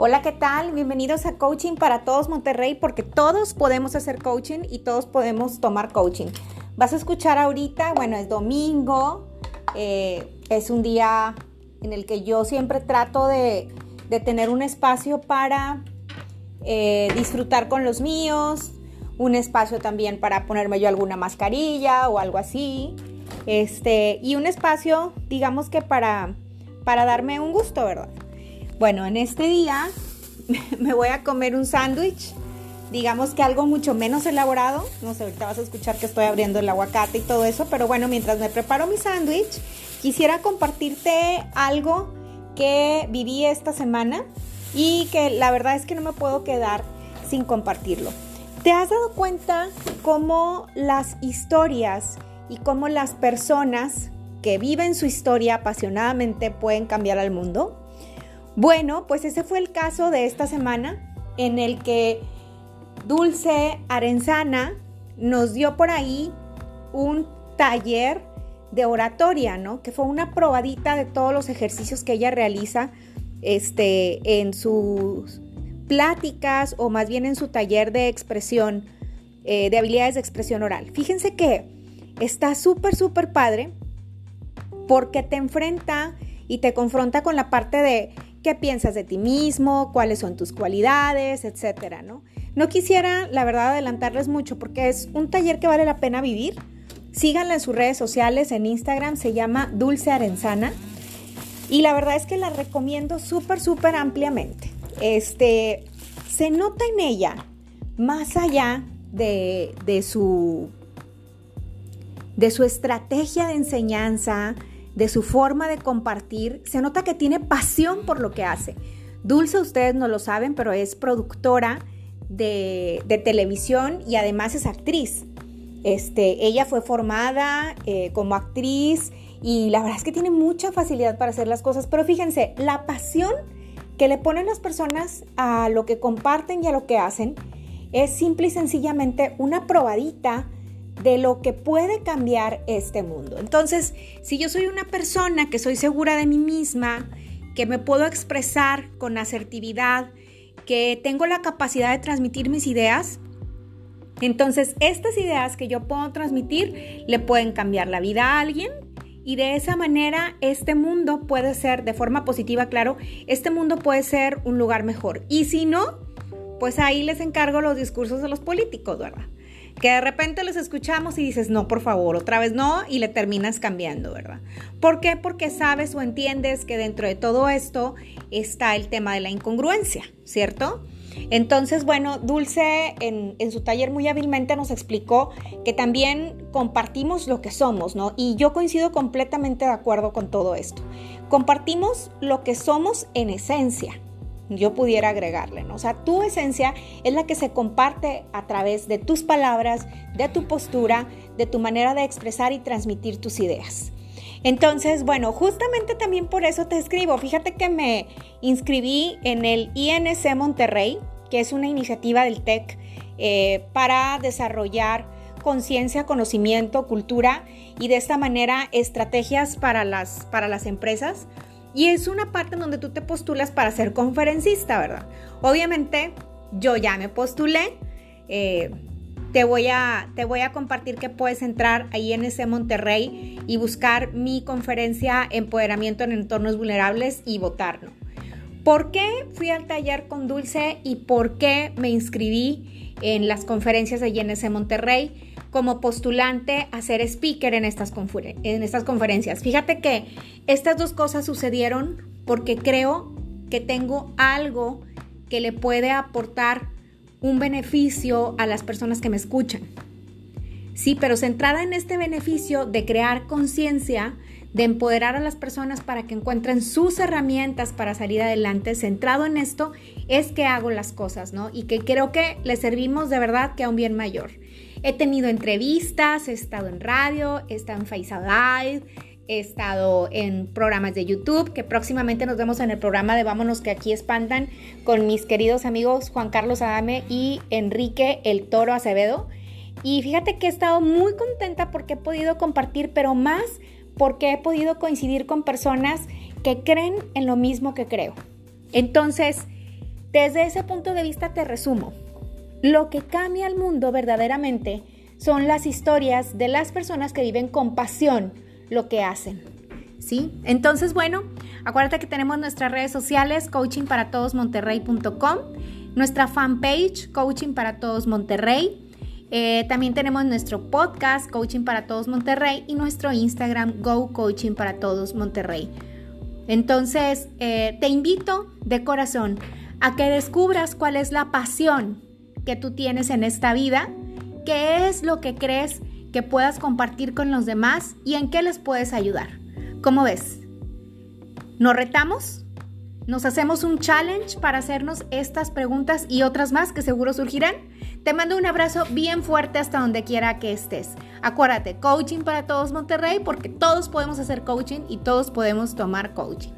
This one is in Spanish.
Hola, ¿qué tal? Bienvenidos a Coaching para Todos Monterrey porque todos podemos hacer coaching y todos podemos tomar coaching. Vas a escuchar ahorita, bueno, es domingo, eh, es un día en el que yo siempre trato de, tener un espacio para eh, disfrutar con los míos, un espacio también para ponerme yo alguna mascarilla o algo así, este, y un espacio, digamos que para, para darme un gusto, ¿verdad? Bueno, en este día me voy a comer un sándwich, digamos que algo mucho menos elaborado. No sé, ahorita vas a escuchar que estoy abriendo el aguacate y todo eso, pero bueno, mientras me preparo mi sándwich, quisiera compartirte algo que viví esta semana y que la verdad es que no me puedo quedar sin compartirlo. ¿Te has dado cuenta cómo las historias y cómo las personas que viven su historia apasionadamente pueden cambiar al mundo? Bueno, pues ese fue el caso de esta semana en el que Dulce Arenzana nos dio por ahí un taller de oratoria, ¿no? Que fue una probadita de todos los ejercicios que ella realiza este, en sus pláticas o más bien en su taller de expresión, eh, de habilidades de expresión oral. Fíjense que está súper, súper padre porque te enfrenta y te confronta con la parte de qué piensas de ti mismo, cuáles son tus cualidades, etcétera, ¿no? No quisiera, la verdad, adelantarles mucho porque es un taller que vale la pena vivir. Síganla en sus redes sociales, en Instagram, se llama Dulce Arenzana. Y la verdad es que la recomiendo súper, súper ampliamente. Este, se nota en ella, más allá de, de, su, de su estrategia de enseñanza, de su forma de compartir, se nota que tiene pasión por lo que hace. Dulce, ustedes no lo saben, pero es productora de, televisión y además es actriz. Este, ella fue formada eh, como actriz y la verdad es que tiene mucha facilidad para hacer las cosas, pero fíjense, la pasión que le ponen las personas a lo que comparten y a lo que hacen es simple y sencillamente una probadita de lo que puede cambiar este mundo. Entonces, si yo soy una persona que soy segura de mí misma, que me puedo expresar con asertividad, que tengo la capacidad de transmitir mis ideas, entonces estas ideas que yo puedo transmitir le pueden cambiar la vida a alguien y de esa manera este mundo puede ser, de forma positiva, claro, este mundo puede ser un lugar mejor. Y si no, pues ahí les encargo los discursos de los políticos, ¿verdad? Que de repente los escuchamos y dices, no, por favor, otra vez no, y le terminas cambiando, ¿verdad? ¿Por qué? Porque sabes o entiendes que dentro de todo esto está el tema de la incongruencia, ¿cierto? Entonces, bueno, Dulce en, en, su taller muy hábilmente nos explicó que también compartimos lo que somos, ¿no? Y yo coincido completamente de acuerdo con todo esto. Compartimos lo que somos en esencia, yo pudiera agregarle, ¿no? O sea, tu esencia es la que se comparte a través de tus palabras, de tu postura, de tu manera de expresar y transmitir tus ideas. Entonces, bueno, justamente también por eso te escribo. Fíjate que me inscribí en el INC Monterrey, que es una iniciativa del TEC eh, para desarrollar conciencia, conocimiento, cultura y de esta manera estrategias para las, para las empresas y es una parte en donde tú te postulas para ser conferencista, ¿verdad? Obviamente yo ya me postulé. Eh, te voy, a, te voy a compartir que puedes entrar ahí en Monterrey y buscar mi conferencia Empoderamiento en Entornos Vulnerables y votarlo. ¿Por qué fui al taller con Dulce y por qué me inscribí en las conferencias de INC Monterrey? Como postulante a ser speaker en estas, en estas conferencias. Fíjate que estas dos cosas sucedieron porque creo que tengo algo que le puede aportar un beneficio a las personas que me escuchan. Sí, pero centrada en este beneficio de crear conciencia, de empoderar a las personas para que encuentren sus herramientas para salir adelante, centrado en esto, es que hago las cosas, ¿no? Y que creo que le servimos de verdad que a un bien mayor. He tenido entrevistas, he estado en radio, he estado en Facebook Live, he estado en programas de YouTube, que próximamente nos vemos en el programa de Vámonos que aquí espantan con mis queridos amigos Juan Carlos Adame y Enrique el Toro Acevedo. Y fíjate que he estado muy contenta porque he podido compartir, pero más porque he podido coincidir con personas que creen en lo mismo que creo. Entonces, Desde ese punto de vista te resumo. Lo que cambia el mundo verdaderamente son las historias de las personas que viven con pasión lo que hacen. ¿Sí? Entonces, bueno, acuérdate que tenemos nuestras redes sociales, coachingparatodosmonterrey.com, nuestra fanpage, Coaching para Todos Monterrey. Eh, también tenemos nuestro podcast, Coaching para Todos Monterrey, y nuestro Instagram, Go Coaching para Todos Monterrey. Entonces, eh, te invito de corazón a que descubras cuál es la pasión que tú tienes en esta vida, qué es lo que crees que puedas compartir con los demás y en qué les puedes ayudar. ¿Cómo ves? ¿Nos retamos? ¿Nos hacemos un challenge para hacernos estas preguntas y otras más que seguro surgirán? Te mando un abrazo bien fuerte hasta donde quiera que estés. Acuérdate, coaching para todos Monterrey porque todos podemos hacer coaching y todos podemos tomar coaching.